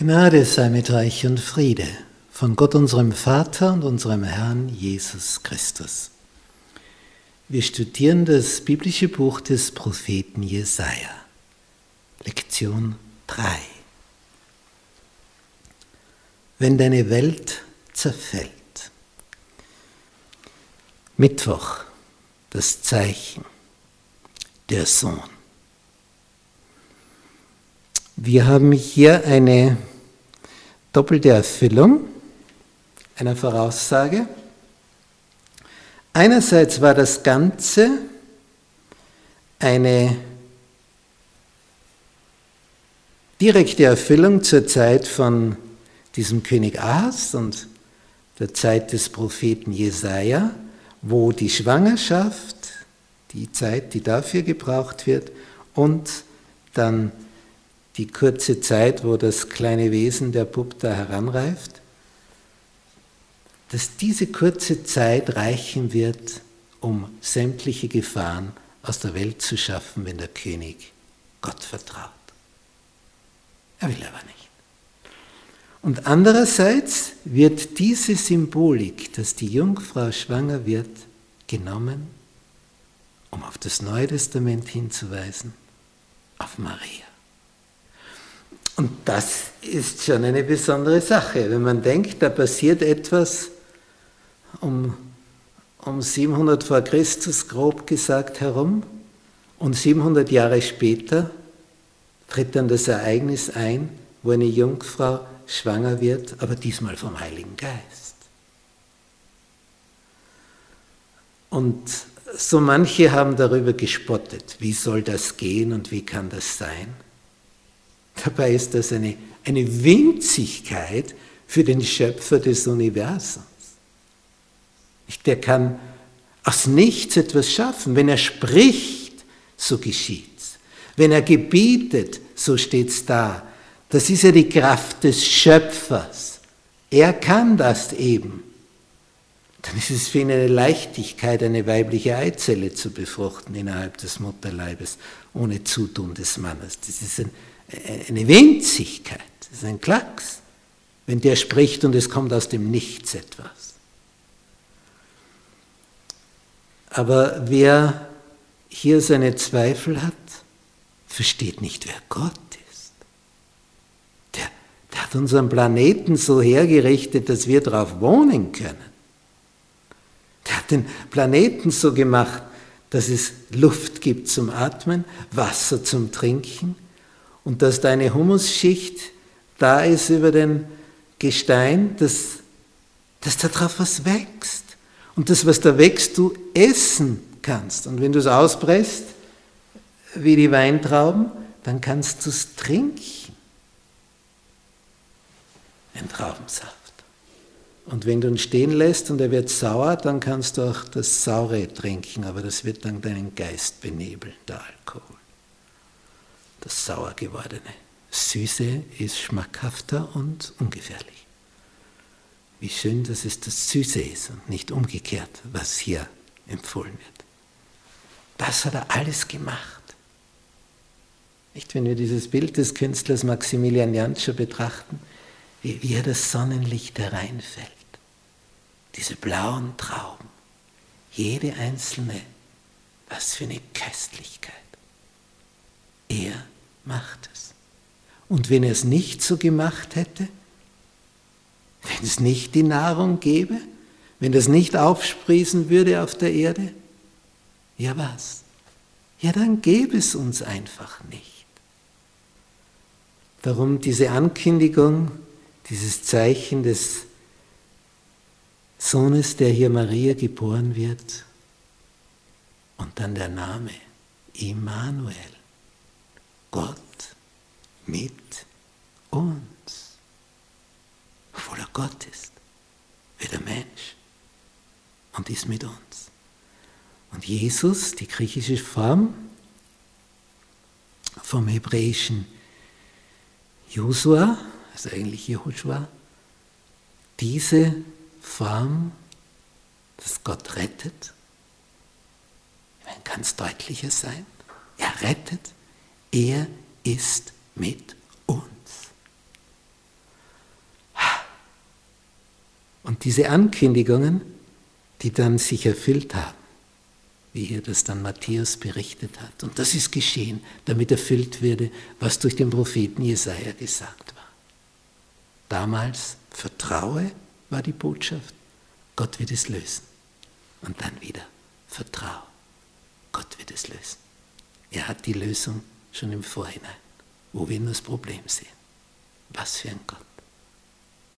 Gnade sei mit euch und Friede von Gott unserem Vater und unserem Herrn Jesus Christus. Wir studieren das biblische Buch des Propheten Jesaja. Lektion 3. Wenn deine Welt zerfällt. Mittwoch, das Zeichen, der Sohn. Wir haben hier eine doppelte Erfüllung einer Voraussage. Einerseits war das Ganze eine direkte Erfüllung zur Zeit von diesem König Ahas und der Zeit des Propheten Jesaja, wo die Schwangerschaft, die Zeit, die dafür gebraucht wird, und dann die kurze Zeit, wo das kleine Wesen der Bub da heranreift, dass diese kurze Zeit reichen wird, um sämtliche Gefahren aus der Welt zu schaffen, wenn der König Gott vertraut. Er will aber nicht. Und andererseits wird diese Symbolik, dass die Jungfrau schwanger wird, genommen, um auf das Neue Testament hinzuweisen, auf Maria. Und das ist schon eine besondere Sache, wenn man denkt, da passiert etwas um, um 700 vor Christus grob gesagt herum und 700 Jahre später tritt dann das Ereignis ein, wo eine Jungfrau schwanger wird, aber diesmal vom Heiligen Geist. Und so manche haben darüber gespottet, wie soll das gehen und wie kann das sein? Dabei ist das eine, eine Winzigkeit für den Schöpfer des Universums. Der kann aus nichts etwas schaffen. Wenn er spricht, so geschieht's. Wenn er gebietet, so steht's da. Das ist ja die Kraft des Schöpfers. Er kann das eben. Dann ist es für ihn eine Leichtigkeit, eine weibliche Eizelle zu befruchten innerhalb des Mutterleibes, ohne Zutun des Mannes. Das ist ein, eine Winzigkeit, das ist ein Klacks, wenn der spricht und es kommt aus dem Nichts etwas. Aber wer hier seine Zweifel hat, versteht nicht, wer Gott ist. Der, der hat unseren Planeten so hergerichtet, dass wir darauf wohnen können. Der hat den Planeten so gemacht, dass es Luft gibt zum Atmen, Wasser zum Trinken und dass da eine Humusschicht da ist über den Gestein, dass, dass da drauf was wächst. Und das, was da wächst, du essen kannst. Und wenn du es auspresst, wie die Weintrauben, dann kannst du es trinken. Ein Traubensaft. Und wenn du ihn stehen lässt und er wird sauer, dann kannst du auch das Saure trinken, aber das wird dann deinen Geist benebeln, der Alkohol. Das sauer gewordene. Süße ist schmackhafter und ungefährlich. Wie schön, dass es das Süße ist und nicht umgekehrt, was hier empfohlen wird. Das hat er alles gemacht. Nicht, wenn wir dieses Bild des Künstlers Maximilian Jantscher betrachten, wie, wie er das Sonnenlicht hereinfällt. Diese blauen Trauben, jede einzelne, was für eine Köstlichkeit. Er macht es. Und wenn er es nicht so gemacht hätte, wenn es nicht die Nahrung gäbe, wenn das nicht aufsprießen würde auf der Erde, ja was? Ja, dann gäbe es uns einfach nicht. Darum diese Ankündigung, dieses Zeichen des Sohnes, der hier Maria geboren wird, und dann der Name Immanuel, Gott mit uns obwohl er Gott ist, wird er Mensch und ist mit uns. Und Jesus, die griechische Form vom hebräischen Josua, also eigentlich Jehoshua, diese Form, dass Gott rettet, kann es deutlicher sein. Er rettet, er ist mit uns. Und diese Ankündigungen, die dann sich erfüllt haben, wie hier das dann Matthäus berichtet hat. Und das ist geschehen, damit erfüllt würde, was durch den Propheten Jesaja gesagt war. Damals Vertraue war die Botschaft, Gott wird es lösen. Und dann wieder Vertraue, Gott wird es lösen. Er hat die Lösung schon im Vorhinein, wo wir nur das Problem sehen. Was für ein Gott.